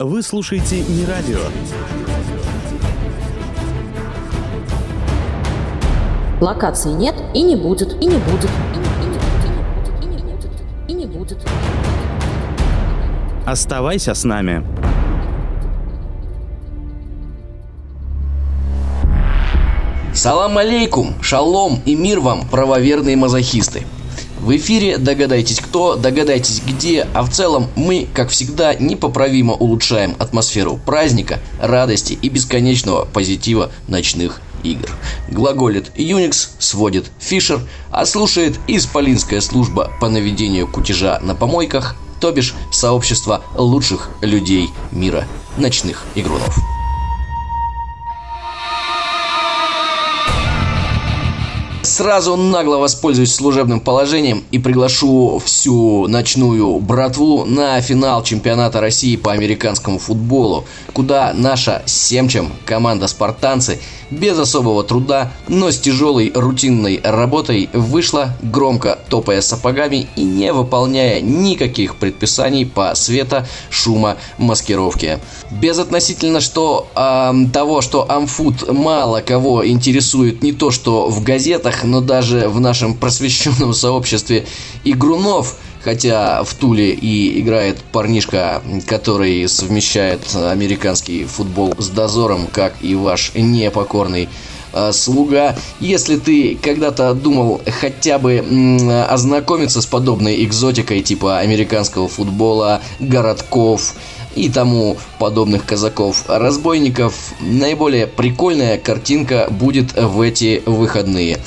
Вы слушаете не радио. Локации нет и не будет, и не будет, и не, и не будет, и не будет, и не будет. Оставайся с нами. Салам алейкум, шалом и мир вам, правоверные мазохисты. В эфире догадайтесь кто, догадайтесь где, а в целом мы, как всегда, непоправимо улучшаем атмосферу праздника, радости и бесконечного позитива ночных игр. Глаголит Unix, сводит Фишер, а слушает Исполинская служба по наведению кутежа на помойках, то бишь сообщество лучших людей мира, ночных игрунов. Сразу нагло воспользуюсь служебным положением и приглашу всю ночную братву на финал чемпионата России по американскому футболу, куда наша семчем команда «Спартанцы» без особого труда, но с тяжелой рутинной работой вышла, громко топая сапогами и не выполняя никаких предписаний по света, шума, маскировке. Безотносительно что э, того, что Амфут мало кого интересует не то что в газетах, но даже в нашем просвещенном сообществе игрунов – Хотя в Туле и играет парнишка, который совмещает американский футбол с дозором, как и ваш непокорный э, слуга. Если ты когда-то думал хотя бы ознакомиться с подобной экзотикой типа американского футбола, городков и тому подобных казаков-разбойников, наиболее прикольная картинка будет в эти выходные.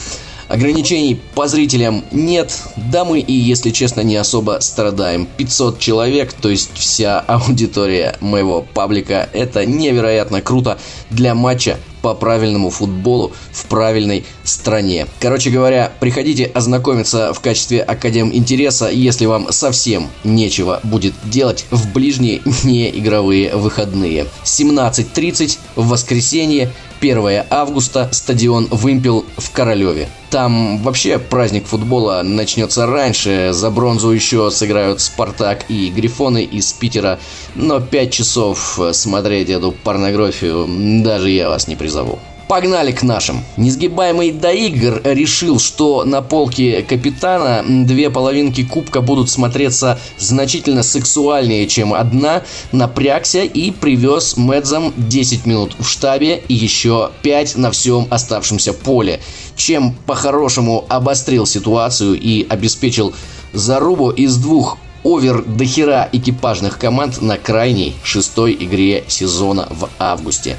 Ограничений по зрителям нет, да мы и, если честно, не особо страдаем. 500 человек, то есть вся аудитория моего паблика, это невероятно круто для матча по правильному футболу в правильной стране. Короче говоря, приходите ознакомиться в качестве академ интереса, если вам совсем нечего будет делать в ближние неигровые выходные. 17.30 в воскресенье 1 августа, стадион «Вымпел» в Королеве. Там вообще праздник футбола начнется раньше, за бронзу еще сыграют «Спартак» и «Грифоны» из Питера, но 5 часов смотреть эту порнографию даже я вас не призову. Погнали к нашим. Несгибаемый Доигр решил, что на полке капитана две половинки кубка будут смотреться значительно сексуальнее, чем одна. Напрягся и привез Медзам 10 минут в штабе и еще 5 на всем оставшемся поле. Чем по-хорошему обострил ситуацию и обеспечил зарубу из двух овер до хера экипажных команд на крайней шестой игре сезона в августе.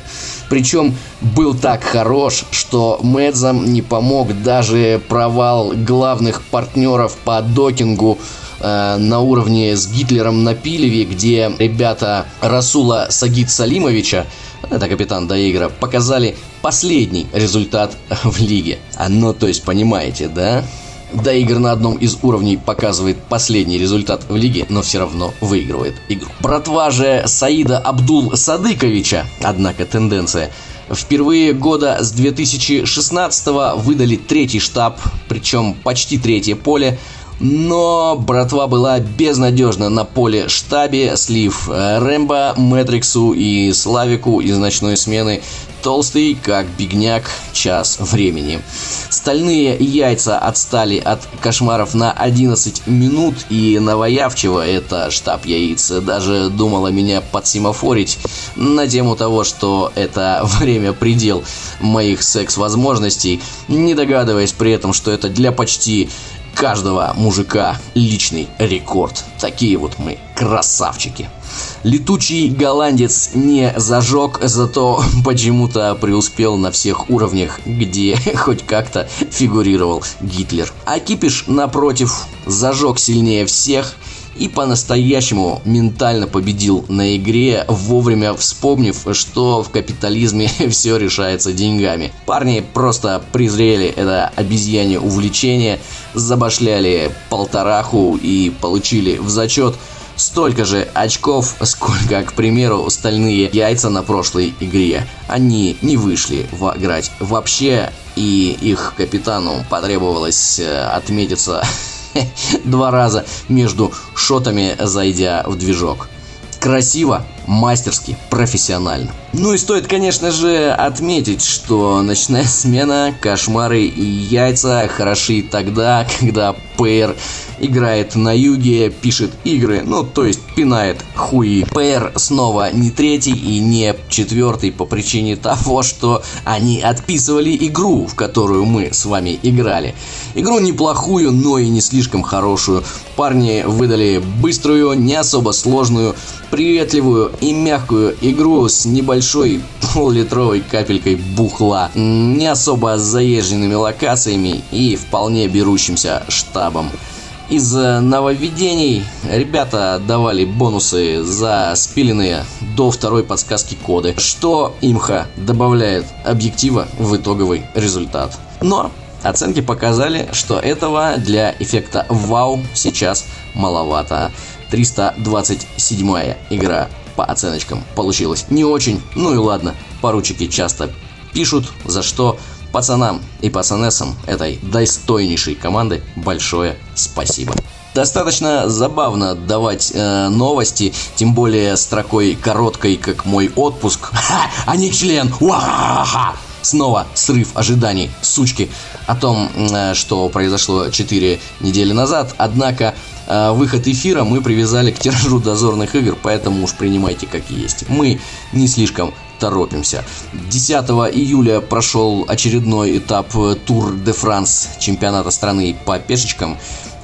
Причем был так хорош, что Мэдзам не помог даже провал главных партнеров по докингу э, на уровне с Гитлером на Пилеве, где ребята Расула Сагид Салимовича, это капитан Доигра, показали последний результат в лиге. А ну, то есть, понимаете, да? Да, игр на одном из уровней показывает последний результат в лиге, но все равно выигрывает игру. Братва же Саида Абдул Садыковича, однако тенденция. Впервые года с 2016 выдали третий штаб, причем почти третье поле, но братва была безнадежна на поле штабе, слив э, Рэмбо, Мэтриксу и Славику из ночной смены толстый, как бигняк, час времени. Стальные яйца отстали от кошмаров на 11 минут, и Новоявчево, это штаб яиц, даже думала меня подсемафорить на тему того, что это время предел моих секс-возможностей, не догадываясь при этом, что это для почти каждого мужика личный рекорд. Такие вот мы красавчики. Летучий голландец не зажег, зато почему-то преуспел на всех уровнях, где хоть как-то фигурировал Гитлер. А Кипиш, напротив, зажег сильнее всех – и по-настоящему ментально победил на игре, вовремя вспомнив, что в капитализме все решается деньгами. Парни просто презрели это обезьянье увлечение, забашляли полтораху и получили в зачет столько же очков, сколько, к примеру, стальные яйца на прошлой игре. Они не вышли в играть вообще, и их капитану потребовалось э, отметиться два раза между шотами, зайдя в движок. Красиво, мастерски, профессионально. Ну и стоит, конечно же, отметить, что ночная смена, кошмары и яйца хороши тогда, когда ПР играет на юге, пишет игры, ну то есть пинает хуи. ПР снова не третий и не четвертый по причине того, что они отписывали игру, в которую мы с вами играли. Игру неплохую, но и не слишком хорошую. Парни выдали быструю, не особо сложную, приветливую и мягкую игру с небольшой пол-литровой капелькой бухла, не особо заезженными локациями и вполне берущимся штабом. Из нововведений ребята давали бонусы за спиленные до второй подсказки коды, что имха добавляет объектива в итоговый результат. Но оценки показали, что этого для эффекта вау сейчас маловато. 327 игра по оценочкам получилась не очень, ну и ладно, поручики часто пишут, за что пацанам и пацанессам этой достойнейшей команды большое спасибо. Достаточно забавно давать э, новости, тем более строкой короткой, как мой отпуск. Ха, а не член! Уа-ха-ха! Снова срыв ожиданий, сучки, о том, э, что произошло 4 недели назад. Однако выход эфира мы привязали к тиражу дозорных игр, поэтому уж принимайте как есть. Мы не слишком торопимся. 10 июля прошел очередной этап Тур де Франс чемпионата страны по пешечкам.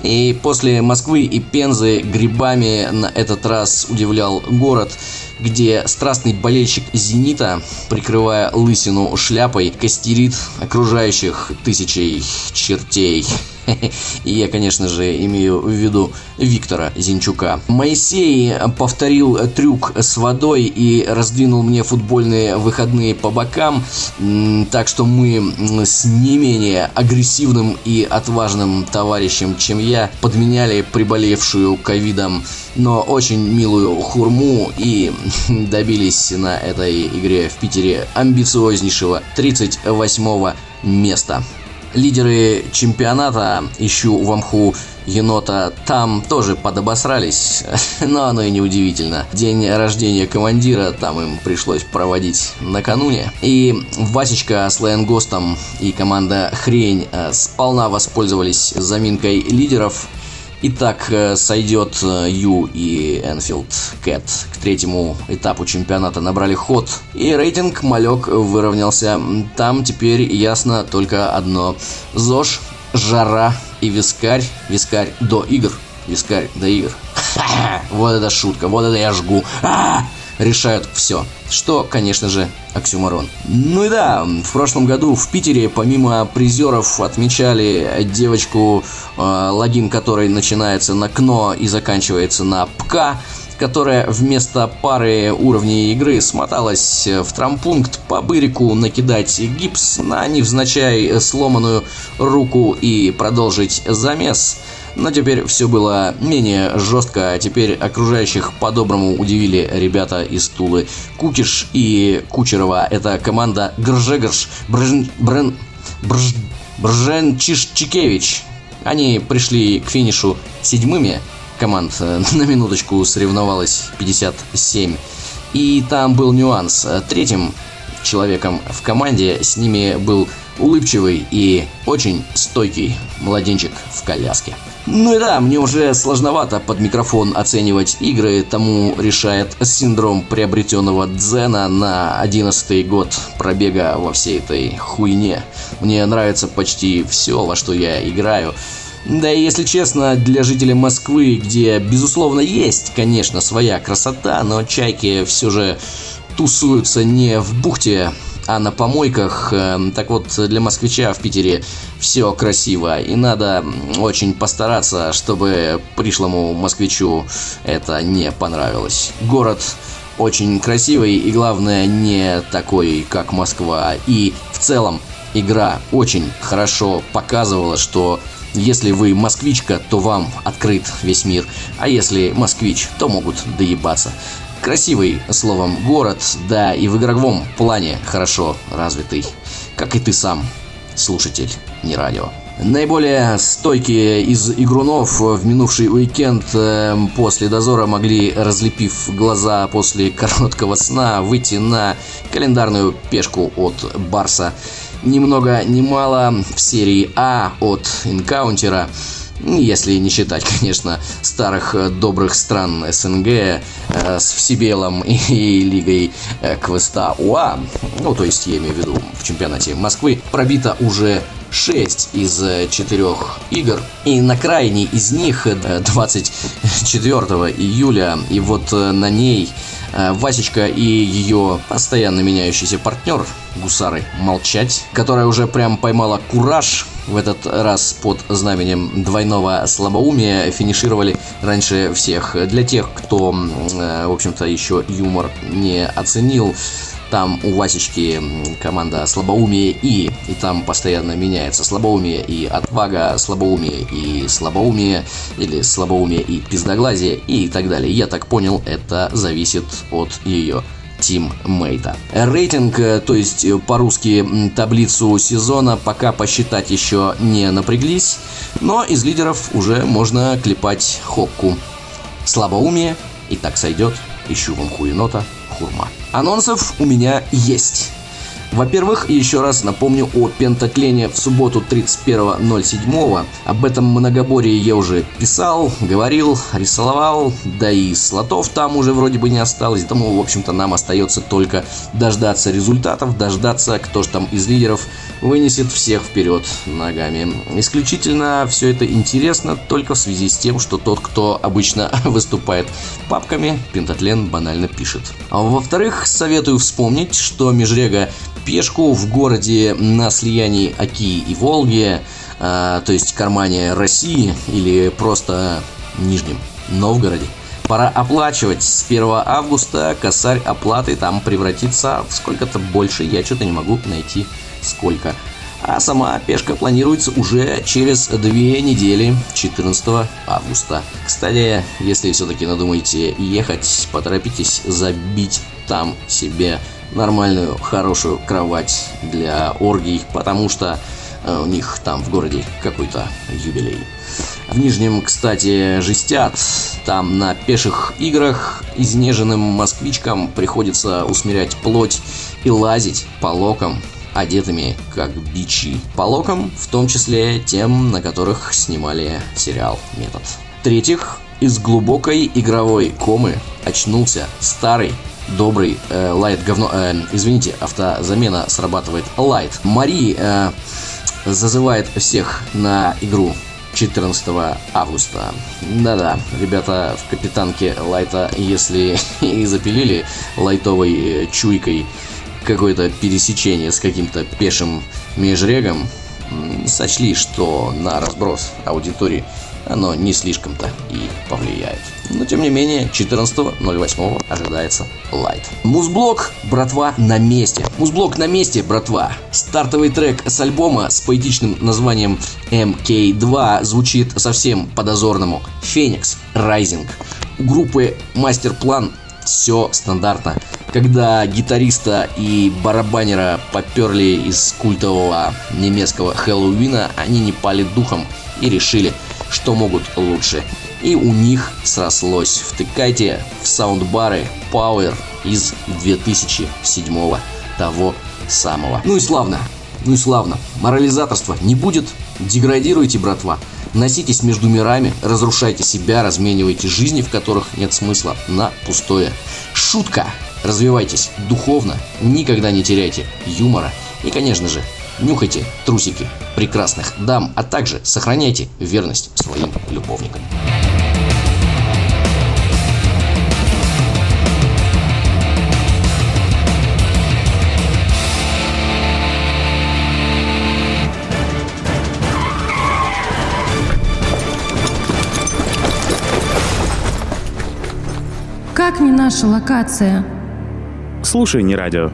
И после Москвы и Пензы грибами на этот раз удивлял город, где страстный болельщик «Зенита», прикрывая лысину шляпой, костерит окружающих тысячей чертей. И я, конечно же, имею в виду Виктора Зинчука. Моисей повторил трюк с водой и раздвинул мне футбольные выходные по бокам, так что мы с не менее агрессивным и отважным товарищем, чем я, подменяли приболевшую ковидом, но очень милую хурму и добились на этой игре в Питере амбициознейшего 38 места лидеры чемпионата, ищу в Амху енота, там тоже подобосрались, но оно и не удивительно. День рождения командира там им пришлось проводить накануне. И Васечка с Лэнгостом и команда Хрень э, сполна воспользовались заминкой лидеров – Итак, э, сойдет э, Ю и Энфилд Кэт к третьему этапу чемпионата набрали ход, и рейтинг малек выровнялся. Там теперь ясно только одно. ЗОЖ, жара и вискарь. Вискарь до игр. Вискарь до игр. Вот это шутка, вот это я жгу. Решают все. Что, конечно же, оксюмарон. Ну и да, в прошлом году в Питере помимо призеров отмечали девочку, э, логин которой начинается на КНО и заканчивается на ПК которая вместо пары уровней игры смоталась в трампункт по бырику накидать гипс на невзначай сломанную руку и продолжить замес – но теперь все было менее жестко, теперь окружающих по-доброму удивили ребята из Тулы. Кукиш и Кучерова – это команда Гржегрш Бржен... Брен... Брж... Брженчишчикевич. Они пришли к финишу седьмыми, команд э, на минуточку соревновалось 57. И там был нюанс. Третьим человеком в команде с ними был улыбчивый и очень стойкий младенчик в коляске. Ну и да, мне уже сложновато под микрофон оценивать игры, тому решает синдром приобретенного дзена на 11 год пробега во всей этой хуйне. Мне нравится почти все, во что я играю. Да и если честно, для жителей Москвы, где безусловно есть, конечно, своя красота, но чайки все же тусуются не в бухте а на помойках. Эм, так вот, для москвича в Питере все красиво. И надо очень постараться, чтобы пришлому москвичу это не понравилось. Город очень красивый и, главное, не такой, как Москва. И в целом игра очень хорошо показывала, что если вы москвичка, то вам открыт весь мир, а если москвич, то могут доебаться. Красивый, словом, город, да и в игровом плане хорошо развитый, как и ты сам, слушатель, не радио. Наиболее стойкие из игрунов в минувший уикенд э, после дозора могли, разлепив глаза после короткого сна, выйти на календарную пешку от Барса. Ни много ни мало в серии А от Инкаунтера – если не считать, конечно, старых э, добрых стран СНГ э, с Всебелом и, и Лигой э, Квеста УА, ну, то есть я имею в виду в чемпионате Москвы, пробито уже 6 из 4 игр. И на крайней из них 24 июля, и вот на ней Васечка и ее постоянно меняющийся партнер, гусары, молчать, которая уже прям поймала кураж в этот раз под знаменем двойного слабоумия финишировали раньше всех. Для тех, кто, в общем-то, еще юмор не оценил, там у Васечки команда слабоумие и, и там постоянно меняется слабоумие и отвага, слабоумие и слабоумие, или слабоумие и пиздоглазие и так далее. Я так понял, это зависит от ее тиммейта. Рейтинг, э, то есть э, по-русски таблицу сезона, пока посчитать еще не напряглись, но из лидеров уже можно клепать хокку. Слабоумие, и так сойдет, ищу вам хуенота, хурма. Анонсов у меня есть. Во-первых, еще раз напомню о пентаклене в субботу 31.07. Об этом многоборье я уже писал, говорил, рисовал, да и слотов там уже вроде бы не осталось. Тому, в общем-то, нам остается только дождаться результатов, дождаться, кто же там из лидеров вынесет всех вперед ногами. Исключительно все это интересно только в связи с тем, что тот, кто обычно выступает папками, пентатлен банально пишет. А во-вторых, советую вспомнить, что межрега пешку в городе на слиянии Оки и Волги, э, то есть кармане России или просто Нижнем Новгороде. Пора оплачивать. С 1 августа косарь оплаты там превратится в сколько-то больше. Я что-то не могу найти сколько. А сама пешка планируется уже через две недели, 14 августа. Кстати, если все-таки надумаете ехать, поторопитесь забить там себе нормальную, хорошую кровать для оргий, потому что э, у них там в городе какой-то юбилей. В Нижнем, кстати, жестят. Там на пеших играх изнеженным москвичкам приходится усмирять плоть и лазить по локам, одетыми как бичи. По локам, в том числе тем, на которых снимали сериал «Метод». В-третьих, из глубокой игровой комы очнулся старый добрый э, лайт говно... Э, извините, автозамена срабатывает лайт. Мари э, зазывает всех на игру 14 августа. Да-да, ребята в капитанке лайта, если и запилили лайтовой чуйкой какое-то пересечение с каким-то пешим межрегом, сочли, что на разброс аудитории оно не слишком-то и повлияет. Но тем не менее, 14.08 ожидается лайт. Музблок, братва, на месте. Музблок на месте, братва. Стартовый трек с альбома с поэтичным названием MK2 звучит совсем по-дозорному. Феникс Райзинг. У группы Мастер-план все стандартно. Когда гитариста и барабанера поперли из культового немецкого Хэллоуина, они не пали духом и решили – что могут лучше. И у них срослось. Втыкайте в саундбары Power из 2007 того самого. Ну и славно. Ну и славно. Морализаторства не будет. Деградируйте, братва. Носитесь между мирами, разрушайте себя, разменивайте жизни, в которых нет смысла, на пустое. Шутка. Развивайтесь духовно, никогда не теряйте юмора и, конечно же, Нюхайте трусики прекрасных дам, а также сохраняйте верность своим любовникам. Как не наша локация? Слушай, не радио.